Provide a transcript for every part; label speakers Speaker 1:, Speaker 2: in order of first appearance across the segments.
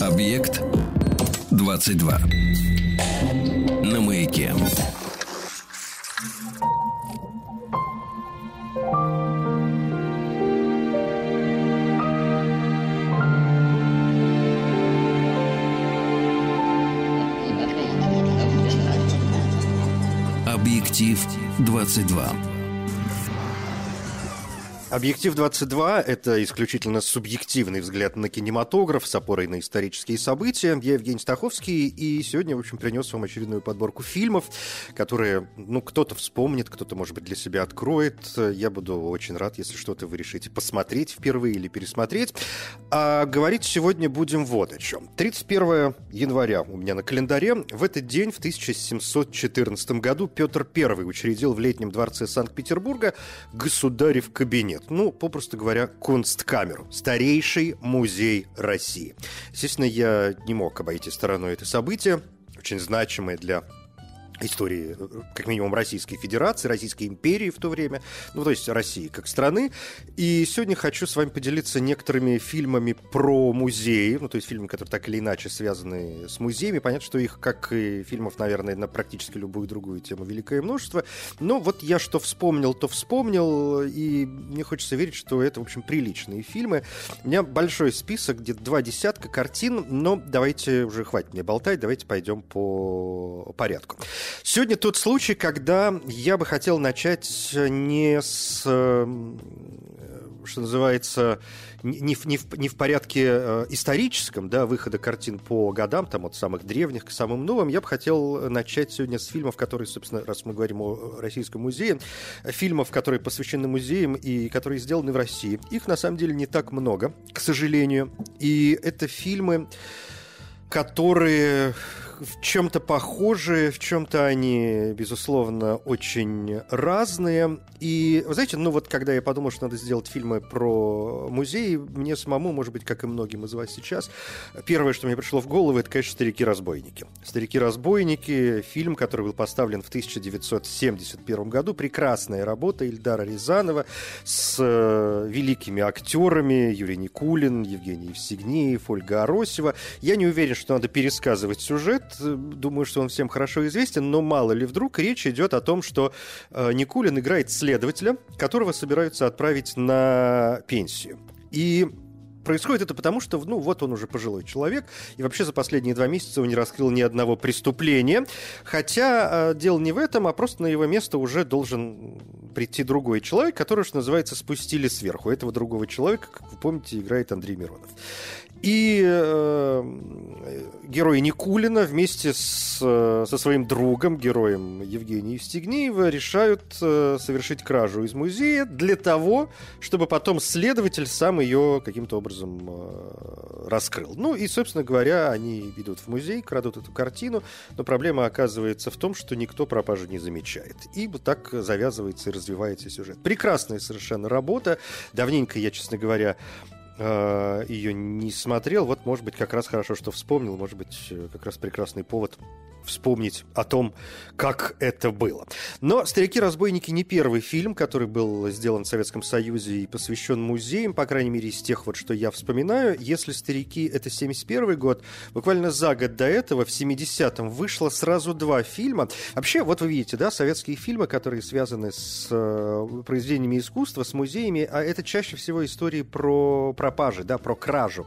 Speaker 1: Объект 22. На маяке. Объектив 22.
Speaker 2: Объектив 22 – это исключительно субъективный взгляд на кинематограф с опорой на исторические события. Я Евгений Стаховский, и сегодня, в общем, принес вам очередную подборку фильмов, которые, ну, кто-то вспомнит, кто-то, может быть, для себя откроет. Я буду очень рад, если что-то вы решите посмотреть впервые или пересмотреть. А говорить сегодня будем вот о чем. 31 января у меня на календаре. В этот день, в 1714 году, Петр I учредил в Летнем дворце Санкт-Петербурга государев кабинет ну, попросту говоря, Кунсткамеру, старейший музей России. Естественно, я не мог обойти стороной это событие, очень значимое для истории, как минимум, Российской Федерации, Российской империи в то время, ну, то есть России как страны. И сегодня хочу с вами поделиться некоторыми фильмами про музеи, ну, то есть фильмы, которые так или иначе связаны с музеями. Понятно, что их, как и фильмов, наверное, на практически любую другую тему великое множество. Но вот я что вспомнил, то вспомнил, и мне хочется верить, что это, в общем, приличные фильмы. У меня большой список, где два десятка картин, но давайте уже хватит мне болтать, давайте пойдем по порядку. Сегодня тот случай, когда я бы хотел начать не с, э, что называется, не в, не в, не в порядке э, историческом, да, выхода картин по годам, там, от самых древних к самым новым, я бы хотел начать сегодня с фильмов, которые, собственно, раз мы говорим о Российском музее, фильмов, которые посвящены музеям и которые сделаны в России. Их, на самом деле, не так много, к сожалению. И это фильмы, которые в чем-то похожи, в чем-то они, безусловно, очень разные. И, вы знаете, ну вот когда я подумал, что надо сделать фильмы про музей, мне самому, может быть, как и многим из вас сейчас, первое, что мне пришло в голову, это, конечно, «Старики-разбойники». «Старики-разбойники» — фильм, который был поставлен в 1971 году. Прекрасная работа Ильдара Рязанова с э, великими актерами Юрий Никулин, Евгений Евсигнеев, Ольга Аросева. Я не уверен, что надо пересказывать сюжет. Думаю, что он всем хорошо известен, но мало ли вдруг речь идет о том, что э, Никулин играет следователя, которого собираются отправить на пенсию. И происходит это потому, что, ну, вот он уже пожилой человек, и вообще за последние два месяца он не раскрыл ни одного преступления. Хотя э, дело не в этом, а просто на его место уже должен прийти другой человек, который, что называется, спустили сверху. Этого другого человека, как вы помните, играет Андрей Миронов. И э, герой Никулина вместе с, со своим другом, героем Евгением Евстигнеева, решают э, совершить кражу из музея для того, чтобы потом следователь сам ее каким-то образом э, раскрыл. Ну и, собственно говоря, они идут в музей, крадут эту картину, но проблема оказывается в том, что никто пропажу не замечает. И вот так завязывается и развивается сюжет. Прекрасная совершенно работа. Давненько я, честно говоря, э, ее не смотрел. Вот, может быть, как раз хорошо, что вспомнил. Может быть, э, как раз прекрасный повод вспомнить о том, как это было. Но «Старики-разбойники» не первый фильм, который был сделан в Советском Союзе и посвящен музеям, по крайней мере, из тех, вот, что я вспоминаю. Если «Старики» — это 71 год, буквально за год до этого, в 70-м, вышло сразу два фильма. Вообще, вот вы видите, да, советские фильмы, которые связаны с э, произведениями искусства, с музеями, а это чаще всего истории про пропажи, да, про кражу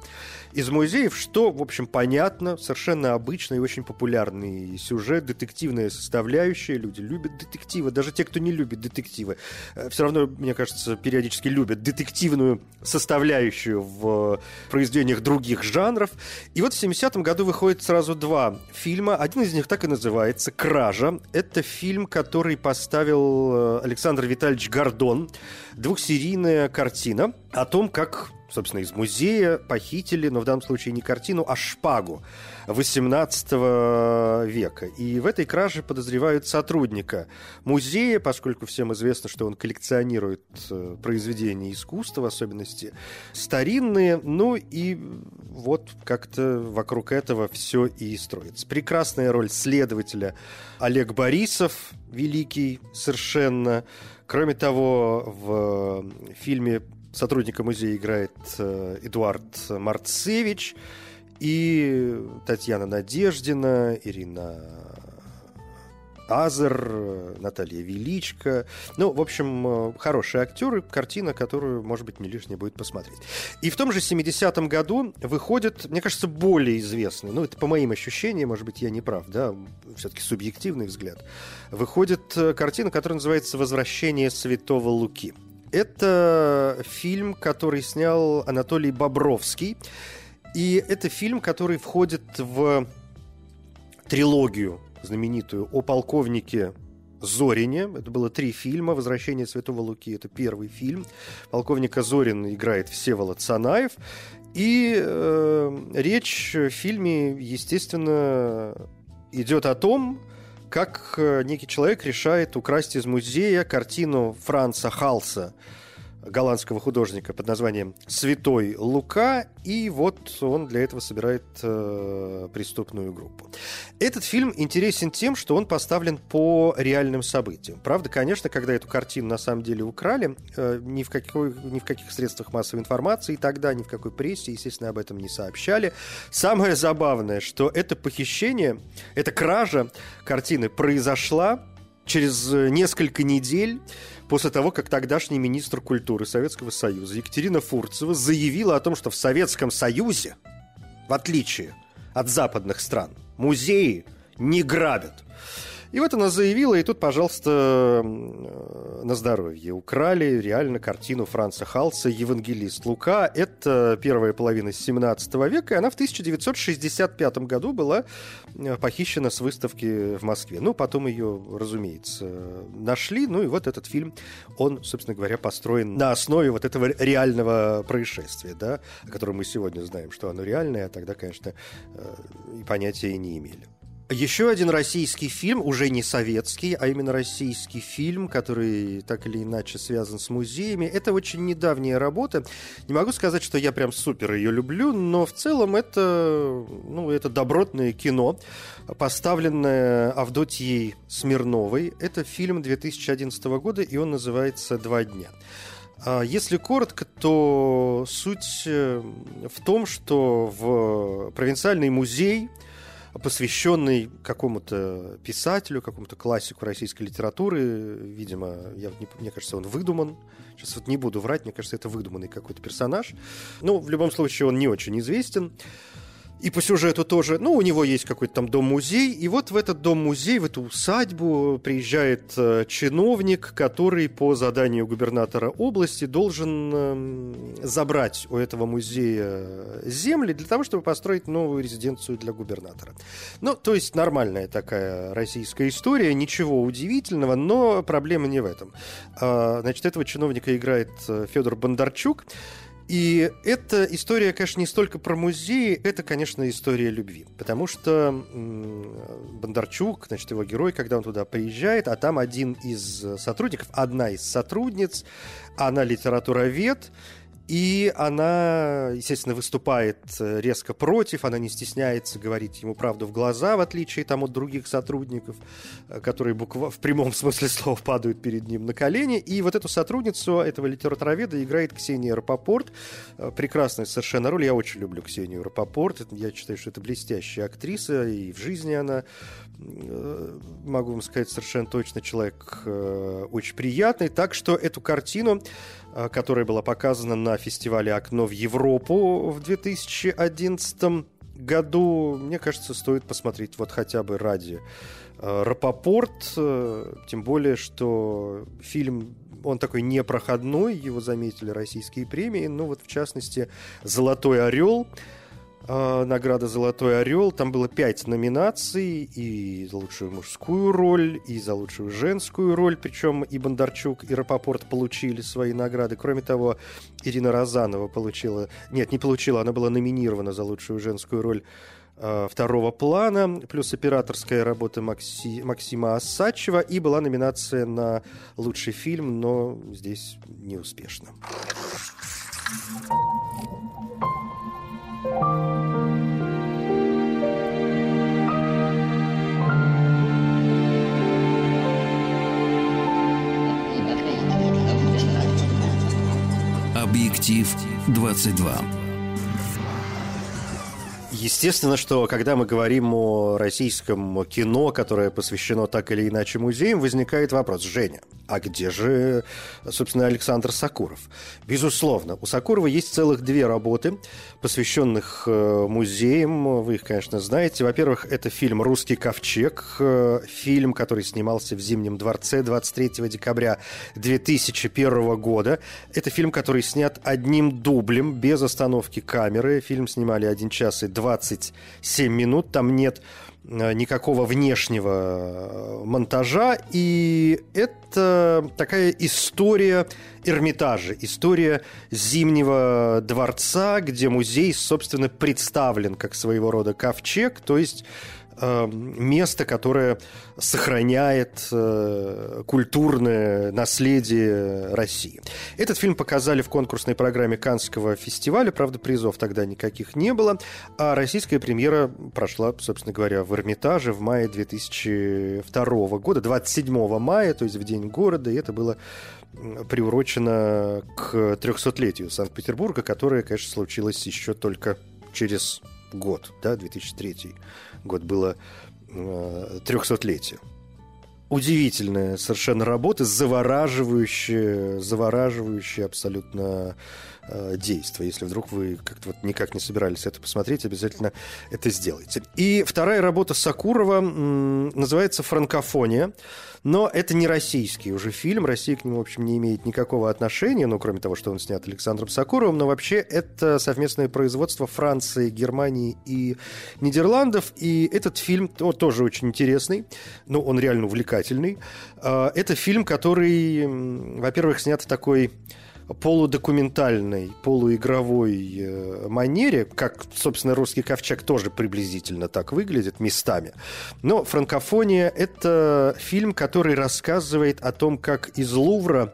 Speaker 2: из музеев, что, в общем, понятно, совершенно обычный и очень популярный сюжет, детективная составляющая. Люди любят детективы, даже те, кто не любит детективы. Э, Все равно, мне кажется, периодически любят детективную составляющую в произведениях других жанров. И вот в 70-м году выходит сразу два фильма. Один из них так и называется «Кража». Это фильм, который поставил э, Александр Витальевич Гордон. Двухсерийная картина о том, как собственно, из музея похитили, но в данном случае не картину, а шпагу 18 века. И в этой краже подозревают сотрудника музея, поскольку всем известно, что он коллекционирует э, произведения искусства, в особенности старинные. Ну и вот как-то вокруг этого все и строится. Прекрасная роль следователя Олег Борисов, великий совершенно. Кроме того, в фильме сотрудника музея играет э, Эдуард Марцевич и Татьяна Надеждина, Ирина Азер, Наталья Величко. Ну, в общем, э, хорошие актеры, картина, которую, может быть, не лишнее будет посмотреть. И в том же 70-м году выходит, мне кажется, более известный, ну, это по моим ощущениям, может быть, я не прав, да, все-таки субъективный взгляд, выходит э, картина, которая называется «Возвращение святого Луки». Это фильм, который снял Анатолий Бобровский. И это фильм, который входит в трилогию знаменитую о полковнике Зорине. Это было три фильма. «Возвращение Святого Луки» — это первый фильм. Полковника Зорин играет Всеволод Санаев. И э, речь в фильме, естественно, идет о том, как э, некий человек решает украсть из музея картину Франца Халса – голландского художника под названием «Святой Лука», и вот он для этого собирает э, преступную группу. Этот фильм интересен тем, что он поставлен по реальным событиям. Правда, конечно, когда эту картину на самом деле украли, э, ни, в какой, ни в каких средствах массовой информации тогда, ни в какой прессе, естественно, об этом не сообщали. Самое забавное, что это похищение, эта кража картины произошла через несколько недель после того, как тогдашний министр культуры Советского Союза Екатерина Фурцева заявила о том, что в Советском Союзе, в отличие от западных стран, музеи не грабят. И вот она заявила, и тут, пожалуйста, на здоровье. Украли реально картину Франца Халса «Евангелист Лука». Это первая половина 17 века, и она в 1965 году была э, похищена с выставки в Москве. Ну, потом ее, разумеется, нашли. Ну, и вот этот фильм, он, собственно говоря, построен на основе вот этого реального происшествия, да, о котором мы сегодня знаем, что оно реальное, а тогда, конечно, э, и понятия не имели. Еще один российский фильм, уже не советский, а именно российский фильм, который так или иначе связан с музеями. Это очень недавняя работа. Не могу сказать, что я прям супер ее люблю, но в целом это, ну, это добротное кино, поставленное Авдотьей Смирновой. Это фильм 2011 года, и он называется «Два дня». А если коротко, то суть э, в том, что в провинциальный музей – посвященный какому-то писателю, какому-то классику российской литературы. Видимо, я, мне кажется, он выдуман. Сейчас вот не буду врать, мне кажется, это выдуманный какой-то персонаж. Ну, в любом случае, он не очень известен. И по сюжету тоже, ну, у него есть какой-то там дом-музей, и вот в этот дом-музей, в эту усадьбу приезжает э, чиновник, который по заданию губернатора области должен э, забрать у этого музея земли для того, чтобы построить новую резиденцию для губернатора. Ну, то есть нормальная такая российская история, ничего удивительного, но проблема не в этом. А, значит, этого чиновника играет э, Федор Бондарчук, и эта история, конечно, не столько про музеи, это, конечно, история любви. Потому что Бондарчук, значит, его герой, когда он туда приезжает, а там один из сотрудников, одна из сотрудниц, она литературовед, и она, естественно, выступает э, резко против, она не стесняется говорить ему правду в глаза, в отличие там, от других сотрудников, э, которые буква в прямом смысле слова падают перед ним на колени. И вот эту сотрудницу этого литературоведа играет Ксения Рапопорт. Э, прекрасная совершенно роль. Я очень люблю Ксению Рапопорт. Я считаю, что это блестящая актриса, и в жизни она, могу вам сказать совершенно точно, человек очень приятный. Так что эту картину которая была показана на фестивале «Окно в Европу» в 2011 году. Мне кажется, стоит посмотреть вот хотя бы ради э, Рапопорт, э, тем более, что фильм он такой непроходной, его заметили российские премии, ну вот в частности «Золотой орел», э, награда «Золотой орел». Там было пять номинаций и за лучшую мужскую роль, и за лучшую женскую роль. Причем и Бондарчук, и Рапопорт получили свои награды. Кроме того, Ирина Розанова получила... Нет, не получила, она была номинирована за лучшую женскую роль э, второго плана, плюс операторская работа Макси... Максима Осадчева, и была номинация на лучший фильм, но здесь неуспешно.
Speaker 1: Объектив 22.
Speaker 2: Естественно, что когда мы говорим о российском кино, которое посвящено так или иначе музеям, возникает вопрос, Женя, а где же, собственно, Александр Сакуров? Безусловно, у Сакурова есть целых две работы, посвященных э, музеям. Вы их, конечно, знаете. Во-первых, это фильм «Русский ковчег», э, фильм, который снимался в Зимнем дворце 23 декабря 2001 года. Это фильм, который снят одним дублем, без остановки камеры. Фильм снимали 1 час и 27 минут. Там нет никакого внешнего э, монтажа, и это такая история Эрмитажа, история Зимнего дворца, где музей, собственно, представлен как своего рода ковчег, то есть Э, место, которое сохраняет э, культурное наследие России. Этот фильм показали в конкурсной программе Канского фестиваля, правда, призов тогда никаких не было, а российская премьера прошла, собственно говоря, в Эрмитаже в мае 2002 года, 27 мая, то есть в День города, и это было приурочено к 300-летию Санкт-Петербурга, которое, конечно, случилось еще только через год, да, 2003 год было э, 300-летие. Удивительная совершенно работа, завораживающая, завораживающая абсолютно э, действие. Если вдруг вы как-то вот никак не собирались это посмотреть, обязательно это сделайте. И вторая работа Сакурова называется «Франкофония». Но это не российский уже фильм. Россия к нему, в общем, не имеет никакого отношения, ну, кроме того, что он снят Александром Сакуровым. Но вообще это совместное производство Франции, Германии и Нидерландов. И этот фильм ну, тоже очень интересный. Ну, он реально увлекательный. А, это фильм, который, во-первых, снят в такой полудокументальной, полуигровой э, манере, как, собственно, «Русский ковчег» тоже приблизительно так выглядит местами. Но «Франкофония» — это фильм, который рассказывает о том, как из Лувра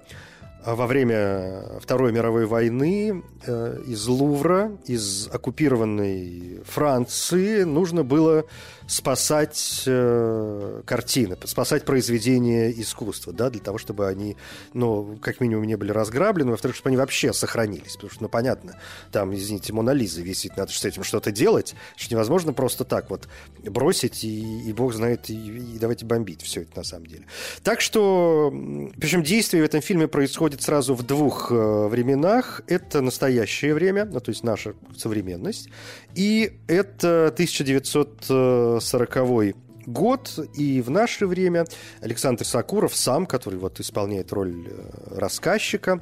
Speaker 2: во время Второй мировой войны э, из Лувра, из оккупированной Франции нужно было спасать э, картины, спасать произведения искусства, да, для того, чтобы они, ну, как минимум, не были разграблены, во-вторых, чтобы они вообще сохранились, потому что, ну, понятно, там, извините, Мона Лиза висит, надо с этим что-то делать, что невозможно просто так вот бросить, и, и бог знает, и, и давайте бомбить все это на самом деле. Так что, причем действие в этом фильме происходит сразу в двух э, временах. Это настоящее время, ну, то есть наша современность, и это 1900 1940 год, и в наше время Александр Сакуров сам, который вот исполняет роль э, рассказчика,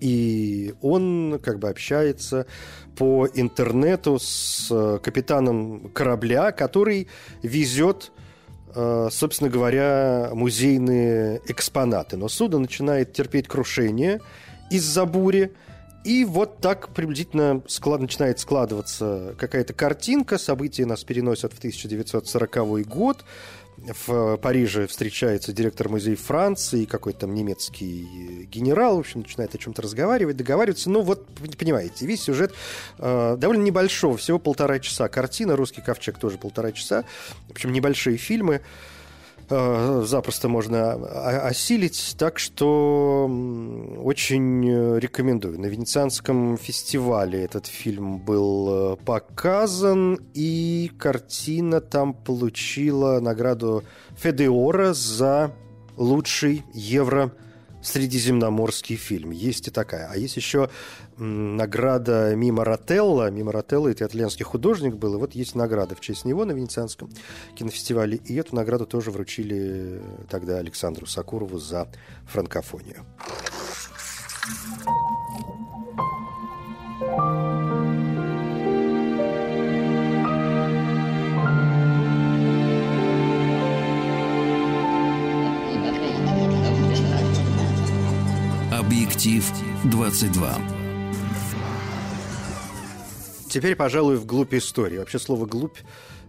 Speaker 2: и он как бы общается по интернету с э, капитаном корабля, который везет собственно говоря, музейные экспонаты. Но судно начинает терпеть крушение из-за бури, и вот так приблизительно склад, начинает складываться какая-то картинка. События нас переносят в 1940 год. В Париже встречается директор музея Франции какой-то там немецкий генерал, в общем, начинает о чем-то разговаривать, договариваться. Ну, вот, понимаете, весь сюжет э, довольно небольшого, всего полтора часа. Картина «Русский ковчег» тоже полтора часа. В общем, небольшие фильмы. Э, запросто можно осилить. Так что очень рекомендую. На Венецианском фестивале этот фильм был э, показан, и картина там получила награду Федеора за лучший евро средиземноморский фильм. Есть и такая. А есть еще награда Мимо Ротелло. Мимо Ротелло – это итальянский художник был. И вот есть награда в честь него на Венецианском кинофестивале. И эту награду тоже вручили тогда Александру Сакурову за франкофонию.
Speaker 1: Объектив 22.
Speaker 2: Теперь, пожалуй, вглубь истории. Вообще слово «глубь»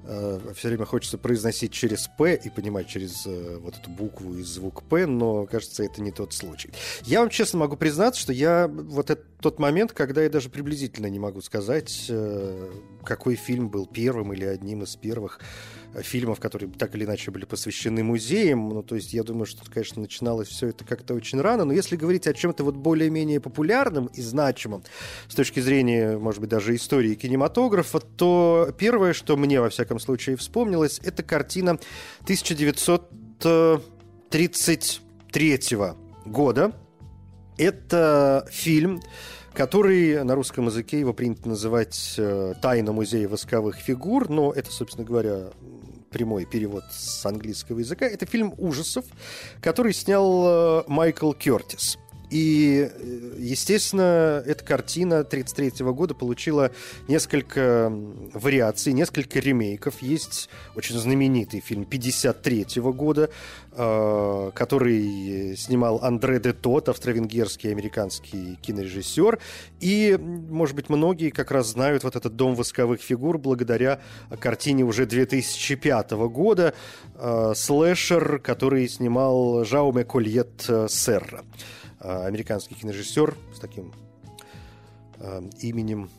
Speaker 2: э, все время хочется произносить через «п» и понимать через э, вот эту букву и звук «п», но, кажется, это не тот случай. Я вам честно могу признаться, что я вот этот тот момент, когда я даже приблизительно не могу сказать, э, какой фильм был первым или одним из первых фильмов, которые так или иначе были посвящены музеям. Ну, то есть я думаю, что, конечно, начиналось все это как-то очень рано. Но если говорить о чем-то вот более-менее популярном и значимом с точки зрения, может быть, даже истории кинематографа, то первое, что мне, во всяком случае, вспомнилось, это картина 1933 года. Это фильм, который на русском языке его принято называть э, «Тайна музея восковых фигур», но это, собственно говоря, прямой перевод с английского языка. Это фильм ужасов, который снял э, Майкл Кертис. И, э, естественно, эта картина 1933 года получила несколько вариаций, несколько ремейков. Есть очень знаменитый фильм 1953 года, э, который снимал Андре де Тот, австро-венгерский американский кинорежиссер. И, может быть, многие как раз знают вот этот «Дом восковых фигур» благодаря картине уже 2005 года э, «Слэшер», который снимал Жауме Кольет Серра. А, американский кинорежиссер с таким э, именем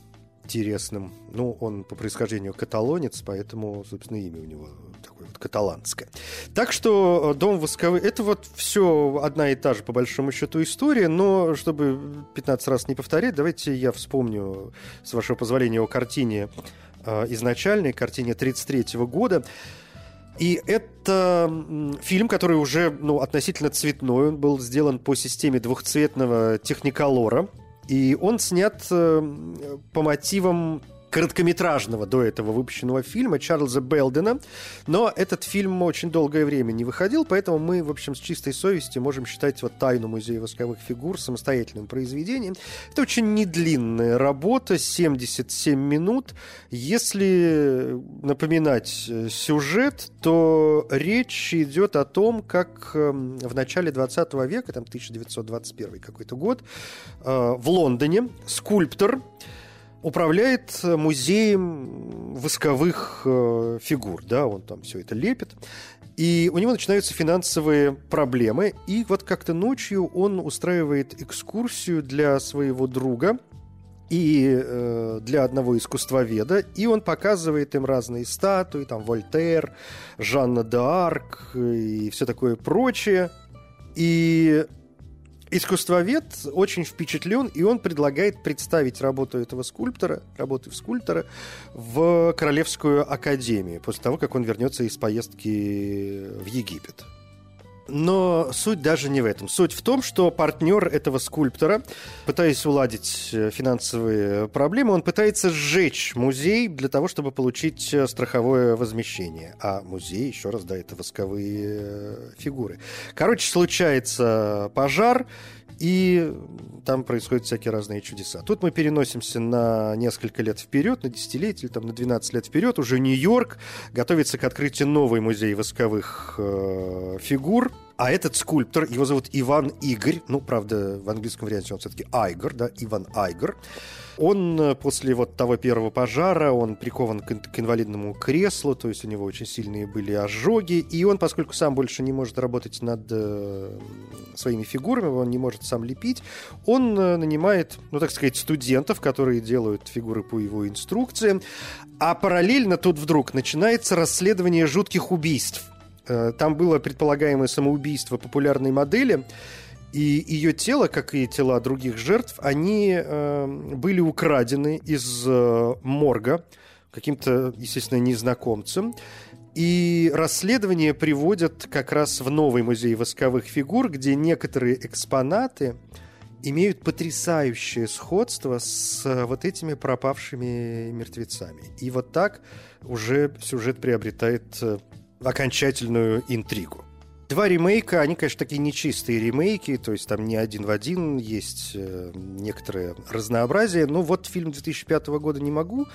Speaker 2: интересным. Ну, он по происхождению каталонец, поэтому, собственно, имя у него такое вот каталанское. Так что э, «Дом восковый» — это вот все одна и та же, по большому счету, история, но чтобы 15 раз не повторять, давайте я вспомню, с вашего позволения, о картине э, изначальной, картине 33 года. И это фильм, который уже ну, относительно цветной. Он был сделан по системе двухцветного техниколора. И он снят э, по мотивам короткометражного до этого выпущенного фильма Чарльза Белдена. Но этот фильм очень долгое время не выходил, поэтому мы, в общем, с чистой совестью можем считать вот «Тайну музея восковых фигур» самостоятельным произведением. Это очень недлинная работа, 77 минут. Если напоминать э, сюжет, то речь идет о том, как эм, в начале 20 века, там 1921 какой-то год, э, в Лондоне скульптор управляет музеем восковых э, фигур, да, он там все это лепит. И у него начинаются финансовые проблемы. И вот как-то ночью он устраивает экскурсию для своего друга и э, для одного искусствоведа. И он показывает им разные статуи, там Вольтер, Жанна д'Арк и все такое прочее. И искусствовед очень впечатлен, и он предлагает представить работу этого скульптора, работы скульптора, в Королевскую академию, после того, как он вернется из поездки в Египет. Но суть даже не в этом. Суть в том, что партнер этого скульптора, пытаясь уладить э, финансовые проблемы, он пытается сжечь музей для того, чтобы получить э, страховое возмещение. А музей, еще раз, да, это восковые э, фигуры. Короче, случается пожар, и там происходят всякие разные чудеса. Тут мы переносимся на несколько лет вперед, на десятилетие, там, на 12 лет вперед. Уже Нью-Йорк готовится к открытию новой музей восковых э, фигур. А этот скульптор, его зовут Иван Игорь, ну, правда, в английском варианте он все-таки Айгор, да, Иван Айгор. Он э, после вот того первого пожара, он прикован к, инвалидному креслу, то есть у него очень сильные были ожоги, и он, поскольку сам больше не может работать над э, своими фигурами, он не может сам лепить, он э, нанимает, ну так сказать, студентов, которые делают фигуры по его инструкциям, а параллельно тут вдруг начинается расследование жутких убийств. Там было предполагаемое самоубийство популярной модели, и ее тело, как и тела других жертв, они э, были украдены из э, морга каким-то, естественно, незнакомцем. И расследование приводят как раз в новый музей восковых фигур, где некоторые экспонаты имеют потрясающее сходство с э, вот этими пропавшими мертвецами. И вот так уже сюжет приобретает э, окончательную интригу. Два ремейка, они, конечно, такие нечистые ремейки, то есть там не один в один, есть э, некоторое разнообразие. Но вот фильм 2005 года не могу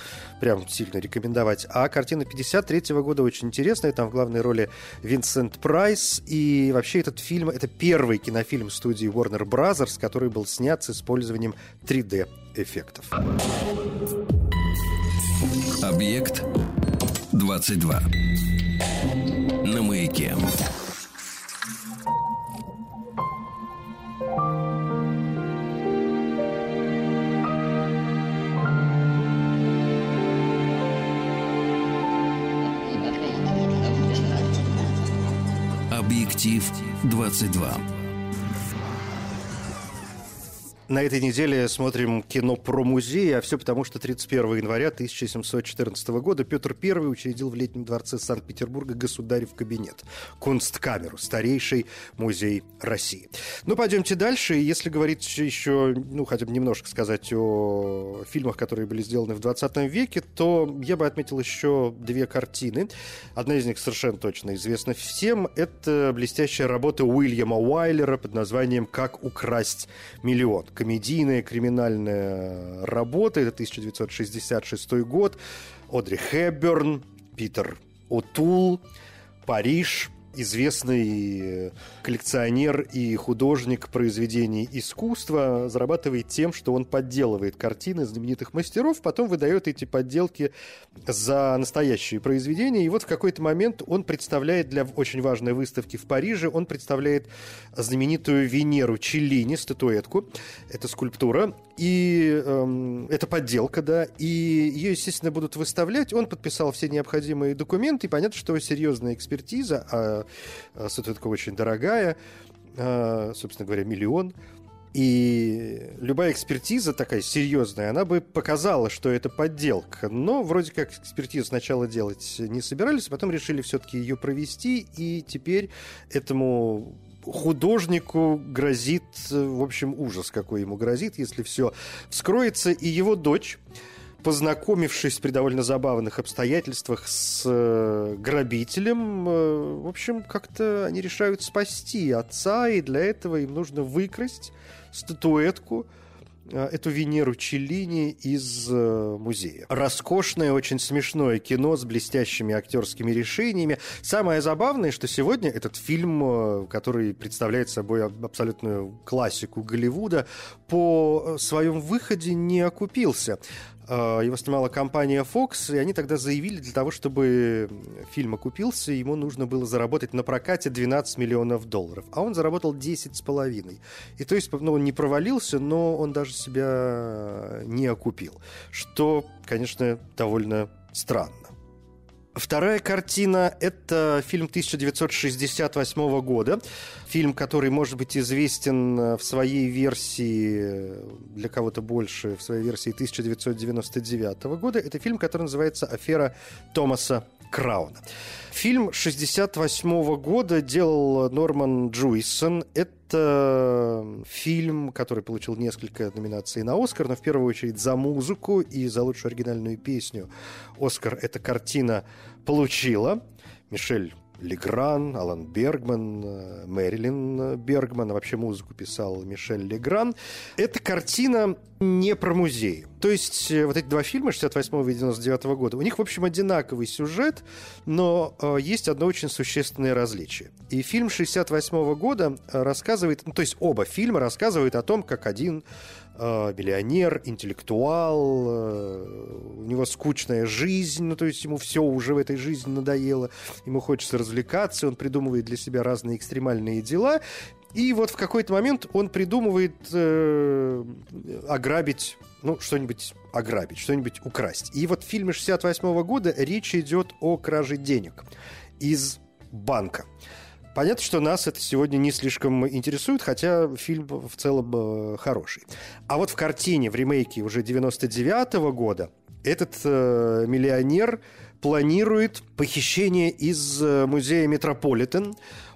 Speaker 2: прям сильно рекомендовать, а картина 53 года очень интересная, там в главной роли Винсент Прайс, и вообще этот фильм, это первый кинофильм студии Warner Bros., который был снят с использованием 3D-эффектов.
Speaker 1: Объект 22. На маяке. Объектив 22.
Speaker 2: На этой неделе смотрим кино про музей, а все потому, что 31 января 1714 года Петр I учредил в Летнем дворце Санкт-Петербурга государев кабинет, Кунсткамеру, старейший музей России. Ну, пойдемте дальше. Если говорить еще, ну, хотя бы немножко сказать о фильмах, которые были сделаны в 20 веке, то я бы отметил еще две картины. Одна из них совершенно точно известна всем. Это блестящая работа Уильяма Уайлера под названием «Как украсть миллион» комедийная криминальная работа. Это 1966 год. Одри Хэбберн, Питер Отул, Париж – известный э, коллекционер и художник произведений искусства зарабатывает тем, что он подделывает картины знаменитых мастеров, потом выдает эти подделки за настоящие произведения. И вот в какой-то момент он представляет для очень важной выставки в Париже, он представляет знаменитую Венеру Челлини, статуэтку. Это скульптура. И эм, это подделка, да. И ее, естественно, будут выставлять. Он подписал все необходимые документы. И понятно, что серьезная экспертиза, а статуэтка очень дорогая, а, собственно говоря, миллион. И любая экспертиза такая серьезная, она бы показала, что это подделка. Но вроде как экспертизу сначала делать не собирались, а потом решили все-таки ее провести. И теперь этому художнику грозит, в общем, ужас какой ему грозит, если все вскроется. И его дочь познакомившись при довольно забавных обстоятельствах с э, грабителем, э, в общем, как-то они решают спасти отца, и для этого им нужно выкрасть статуэтку, э, эту Венеру Челлини из музея. Роскошное, очень смешное кино с блестящими актерскими решениями. Самое забавное, что сегодня этот фильм, который представляет собой абсолютную классику Голливуда, по своем выходе не окупился. А, его снимала компания Fox, и они тогда заявили, для того, чтобы фильм окупился, ему нужно было заработать на прокате 12 миллионов долларов. А он заработал 10 с половиной. И то есть, ну, он не провалился, но он даже себя не окупил. Что, конечно, довольно странно. Вторая картина – это фильм 1968 года. Фильм, который может быть известен э, в своей версии, э, для кого-то больше, в своей версии 1999 года. Это фильм, который называется «Афера Томаса Крауна». Фильм 68 года делал Норман Джуисон. Это фильм, который получил несколько номинаций на Оскар, но в первую очередь за музыку и за лучшую оригинальную песню. Оскар эта картина получила. Мишель Легран, Алан Бергман, э, Мэрилин Бергман, а вообще музыку писал Мишель Легран. Эта картина не про музей. То есть э, вот эти два фильма 68 и 99 года, у них, в общем, одинаковый сюжет, но э, есть одно очень существенное различие. И фильм 68 года рассказывает, ну, то есть оба фильма рассказывают о том, как один э, миллионер, интеллектуал, э, у него скучная жизнь, ну то есть ему все уже в этой жизни надоело, ему хочется развлекаться, он придумывает для себя разные экстремальные дела, и вот в какой-то момент он придумывает э, ограбить, ну, что-нибудь ограбить, что-нибудь украсть. И вот в фильме 68 года речь идет о краже денег из банка. Понятно, что нас это сегодня не слишком интересует, хотя фильм в целом э, хороший. А вот в картине, в ремейке уже 99 -го года, этот э, миллионер планирует похищение из э, музея Метрополитен.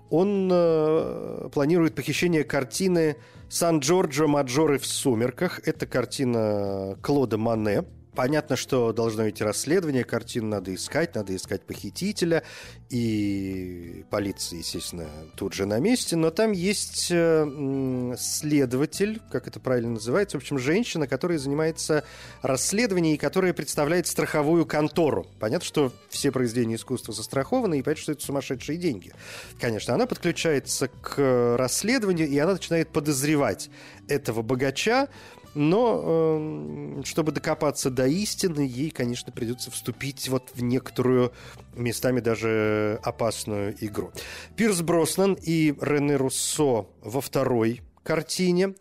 Speaker 2: Он э, планирует похищение картины «Сан-Джорджо Маджоры в сумерках». Это картина Клода Мане, Понятно, что должно идти расследование, картину надо искать, надо искать похитителя, и полиция, естественно, тут же на месте, но там есть э, следователь, как это правильно называется, в общем, женщина, которая занимается расследованием и которая представляет страховую контору. Понятно, что все произведения искусства застрахованы, и понятно, что это сумасшедшие деньги. Конечно, она подключается к расследованию, и она начинает подозревать этого богача, но э, чтобы докопаться до истины, ей, конечно, придется вступить вот в некоторую местами даже опасную игру. Пирс Броснан и Рене Руссо во второй картине.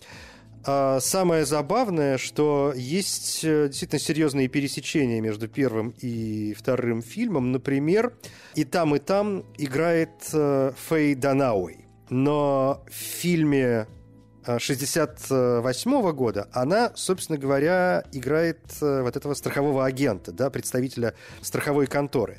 Speaker 2: А самое забавное, что есть э, действительно серьезные пересечения между первым и вторым фильмом. Например, и там, и там играет э, Фэй Данауэй. Но в фильме 68 года она, собственно говоря, играет э, вот этого страхового агента, да, представителя страховой конторы.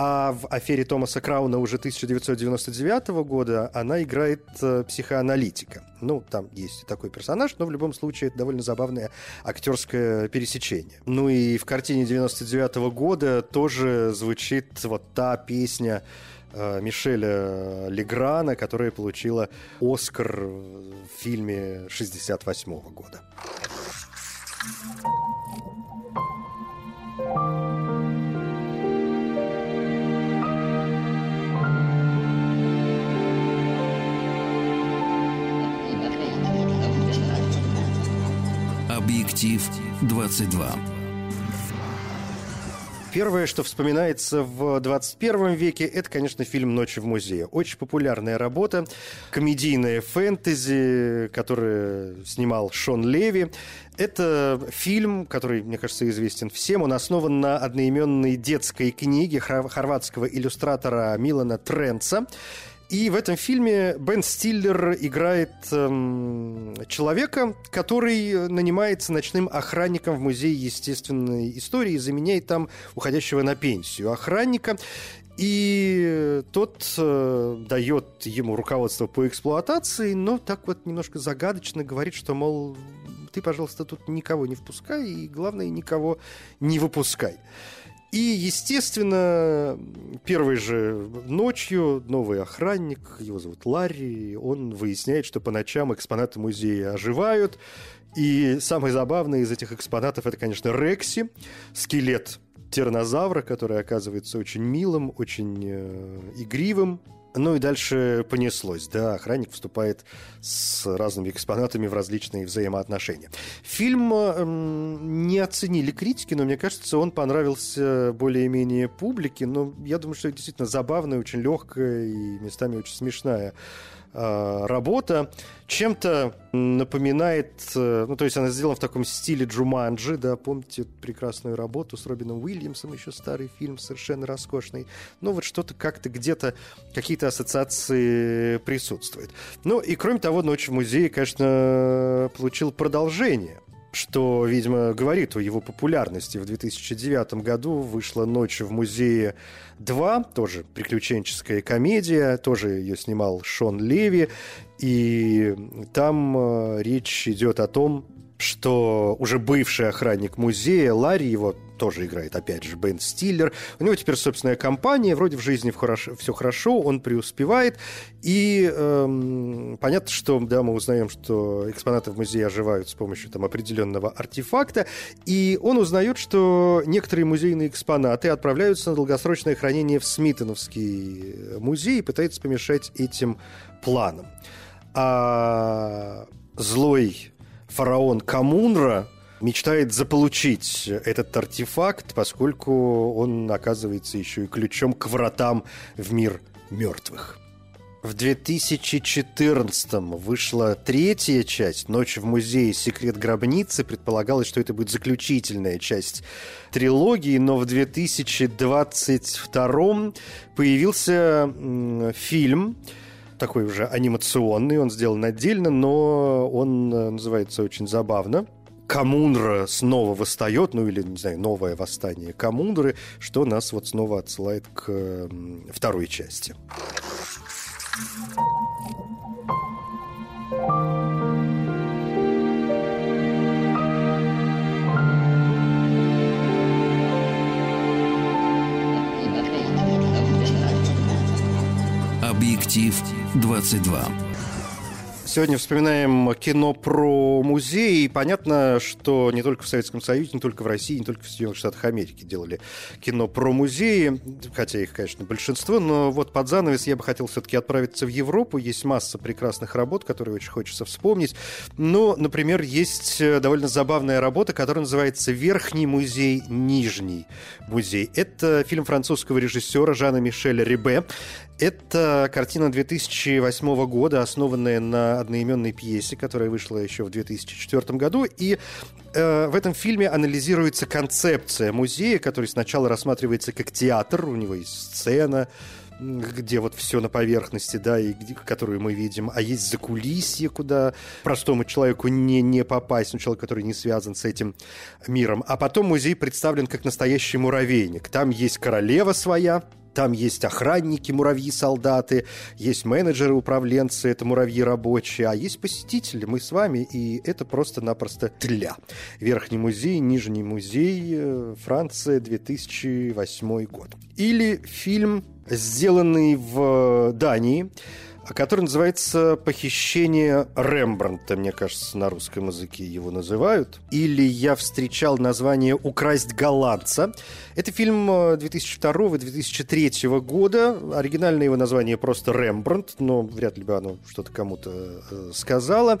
Speaker 2: А в афере Томаса Крауна уже 1999 года она играет э, психоаналитика. Ну, там есть такой персонаж, но в любом случае это довольно забавное актерское пересечение. Ну и в картине 99 года тоже звучит вот та песня Э, Мишеля Леграна, которая получила Оскар в фильме 68 года.
Speaker 1: Объектив 22.
Speaker 2: Первое, что вспоминается в 21 веке, это, конечно, фильм «Ночи в музее». Очень популярная работа, комедийная фэнтези, который снимал Шон Леви. Это фильм, который, мне кажется, известен всем. Он основан на одноименной детской книге хорватского иллюстратора Милана Тренца. И в этом фильме Бен Стиллер играет эм, человека, который нанимается ночным охранником в Музее естественной истории и заменяет там уходящего на пенсию охранника. И тот э, дает ему руководство по эксплуатации, но так вот немножко загадочно говорит, что, мол, ты, пожалуйста, тут никого не впускай, и главное, никого не выпускай. И, естественно, первой же ночью новый охранник, его зовут Ларри, он выясняет, что по ночам экспонаты музея оживают. И самое забавное из этих экспонатов это, конечно, Рекси, скелет тиранозавра, который оказывается очень милым, очень э, игривым, ну и дальше понеслось, да, охранник вступает с разными экспонатами в различные взаимоотношения. Фильм э, не оценили критики, но мне кажется, он понравился более-менее публике, но я думаю, что это действительно забавная, очень легкая и местами очень смешная работа чем-то напоминает, э, ну, то есть она сделана в таком стиле Джуманджи, да, помните прекрасную работу с Робином Уильямсом, еще старый фильм, совершенно роскошный. Ну, вот что-то как-то где-то, какие-то ассоциации присутствуют. Ну, и кроме того, «Ночь в музее», конечно, получил продолжение что, видимо, говорит о его популярности. В 2009 году вышла «Ночь в музее 2», тоже приключенческая комедия, тоже ее снимал Шон Леви, и там э, речь идет о том, что уже бывший охранник музея Ларри, его тоже играет, опять же, Бен Стиллер. У него теперь собственная компания, вроде в жизни все хорошо, он преуспевает. И эм, понятно, что да, мы узнаем, что экспонаты в музее оживают с помощью там, определенного артефакта. И он узнает, что некоторые музейные экспонаты отправляются на долгосрочное хранение в Смитоновский музей и пытается помешать этим планам. А злой фараон Камунра мечтает заполучить этот артефакт, поскольку он оказывается еще и ключом к вратам в мир мертвых. В 2014 вышла третья часть «Ночь в музее. Секрет гробницы». Предполагалось, что это будет заключительная часть трилогии, но в 2022 появился фильм, такой уже анимационный, он сделан отдельно, но он э, называется очень забавно. Камунра снова восстает, ну или, не знаю, новое восстание Камунры, что нас вот снова отсылает к второй части.
Speaker 1: Объектив 22.
Speaker 2: Сегодня вспоминаем кино про музеи. И понятно, что не только в Советском Союзе, не только в России, не только в Соединенных Штатах Америки делали кино про музеи, хотя их, конечно, большинство, но вот под занавес я бы хотел все-таки отправиться в Европу. Есть масса прекрасных работ, которые очень хочется вспомнить. Но, например, есть э, довольно забавная работа, которая называется «Верхний музей, Нижний музей». Это фильм французского режиссера Жана Мишеля Рибе. Это картина 2008 года, основанная на одноименной пьесе, которая вышла еще в 2004 году. И э, в этом фильме анализируется концепция музея, который сначала рассматривается как театр, у него есть сцена, где вот все на поверхности, да, и которую мы видим, а есть закулисье, куда простому человеку не, не попасть, ну, человек, который не связан с этим миром. А потом музей представлен как настоящий муравейник. Там есть королева своя, там есть охранники, муравьи-солдаты, есть менеджеры, управленцы, это муравьи рабочие, а есть посетители, мы с вами, и это просто-напросто тля. Верхний музей, Нижний музей, э, Франция, 2008 год. Или фильм, сделанный в Дании, который называется «Похищение Рембрандта», мне кажется, на русском языке его называют. Или я встречал название «Украсть голландца». Это фильм 2002-2003 э, года. Оригинальное его название просто «Рембрандт», но вряд ли бы оно что-то кому-то э, сказало.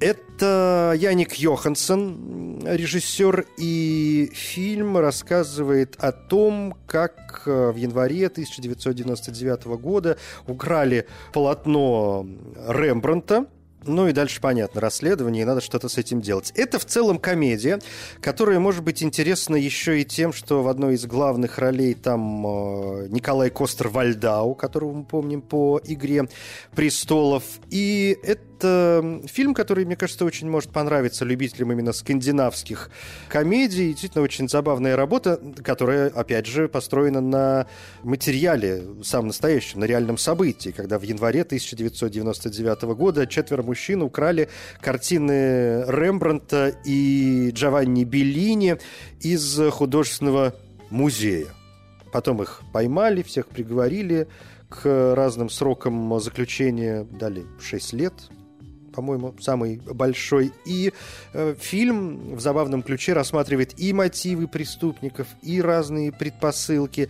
Speaker 2: Это Яник Йоханссон, режиссер, и фильм рассказывает о том, как э, в январе 1999 года украли полотно Рембранта, ну и дальше понятно, расследование, и надо что-то с этим делать. Это в целом комедия, которая может быть интересна еще и тем, что в одной из главных ролей там э, Николай Костер-Вальдау, которого мы помним по «Игре престолов». И это это фильм, который, мне кажется, очень может понравиться любителям именно скандинавских комедий. Действительно, очень забавная работа, которая, опять же, построена на материале, самом настоящем, на реальном событии, когда в январе 1999 года четверо мужчин украли картины Рембранта и Джованни Беллини из художественного музея. Потом их поймали, всех приговорили к разным срокам заключения, дали 6 лет, по-моему, самый большой. И э, фильм в забавном ключе рассматривает и мотивы преступников, и разные предпосылки,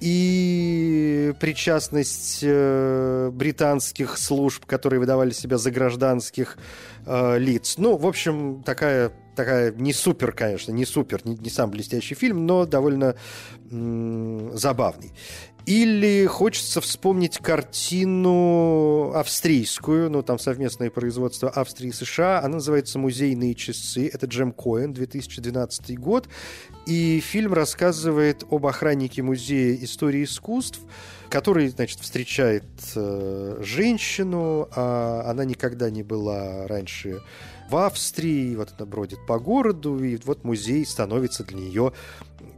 Speaker 2: и причастность э, британских служб, которые выдавали себя за гражданских э, лиц. Ну, в общем, такая такая не супер, конечно, не супер, не, не сам блестящий фильм, но довольно м- забавный. Или хочется вспомнить картину австрийскую, ну, там совместное производство Австрии и США. Она называется «Музейные часы». Это Джем Коэн, 2012 год. И фильм рассказывает об охраннике музея истории искусств, который, значит, встречает э, женщину, а она никогда не была раньше в Австрии, вот она бродит по городу, и вот музей становится для нее,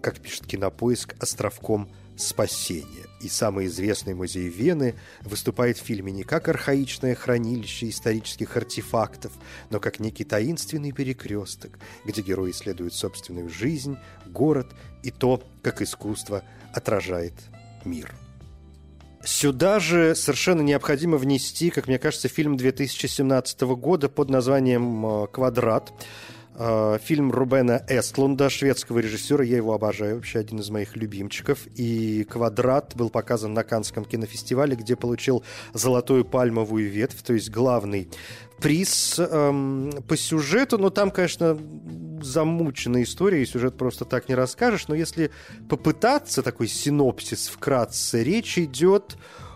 Speaker 2: как пишет Кинопоиск, островком спасения. И самый известный музей Вены выступает в фильме не как архаичное хранилище исторических артефактов, но как некий таинственный перекресток, где герой исследует собственную жизнь, город и то, как искусство отражает мир. Сюда же совершенно необходимо внести, как мне кажется, фильм 2017 года под названием э, «Квадрат», фильм Рубена Эстлунда, шведского режиссера, я его обожаю, вообще один из моих любимчиков. И «Квадрат» был показан на Канском кинофестивале, где получил золотую пальмовую ветвь, то есть главный приз эм, по сюжету. Но там, конечно, замученная история, и сюжет просто так не расскажешь. Но если попытаться, такой синопсис вкратце, речь идет о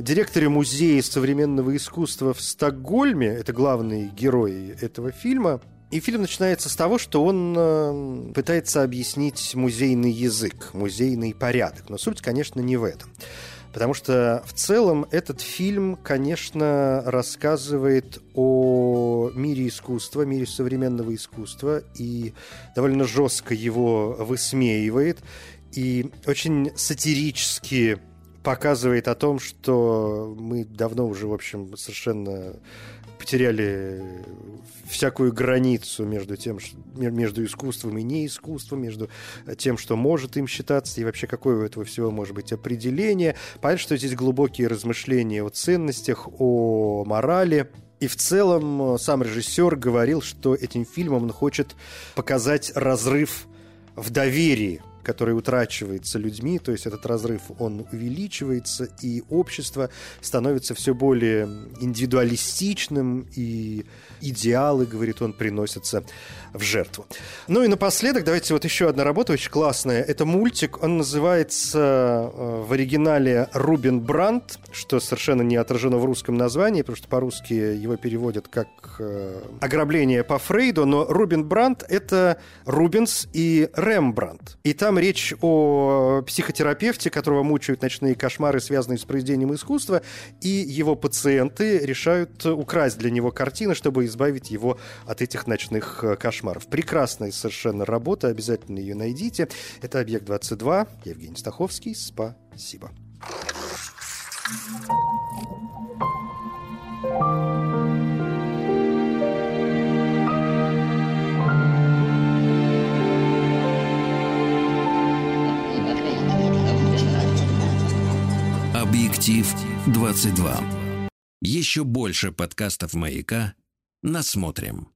Speaker 2: директоре музея современного искусства в Стокгольме, это главный герой этого фильма, и фильм начинается с того, что он э, пытается объяснить музейный язык, музейный порядок. Но суть, конечно, не в этом. Потому что в целом этот фильм, конечно, рассказывает о мире искусства, мире современного искусства и довольно жестко его высмеивает и очень сатирически показывает о том, что мы давно уже, в общем, совершенно потеряли всякую границу между тем, между искусством и неискусством, между тем, что может им считаться, и вообще какое у этого всего может быть определение. Понятно, что здесь глубокие размышления о ценностях, о морали. И в целом сам режиссер говорил, что этим фильмом он хочет показать разрыв в доверии который утрачивается людьми, то есть этот разрыв, он увеличивается, и общество становится все более индивидуалистичным, и идеалы, говорит он, приносятся в жертву. Ну и напоследок, давайте вот еще одна работа очень классная. Это мультик, он называется э, в оригинале «Рубин Брандт», что совершенно не отражено в русском названии, потому что по-русски его переводят как э, «Ограбление по Фрейду», но Рубин Брандт — это Рубинс и Рембрандт. И там речь о психотерапевте, которого мучают ночные кошмары, связанные с произведением искусства, и его пациенты решают украсть для него картины, чтобы избавить его от этих ночных э, кошмаров. Прекрасная совершенно работа, обязательно ее найдите. Это «Объект-22», Евгений Стаховский, спасибо.
Speaker 1: Объектив 22. Еще больше подкастов «Маяка» насмотрим.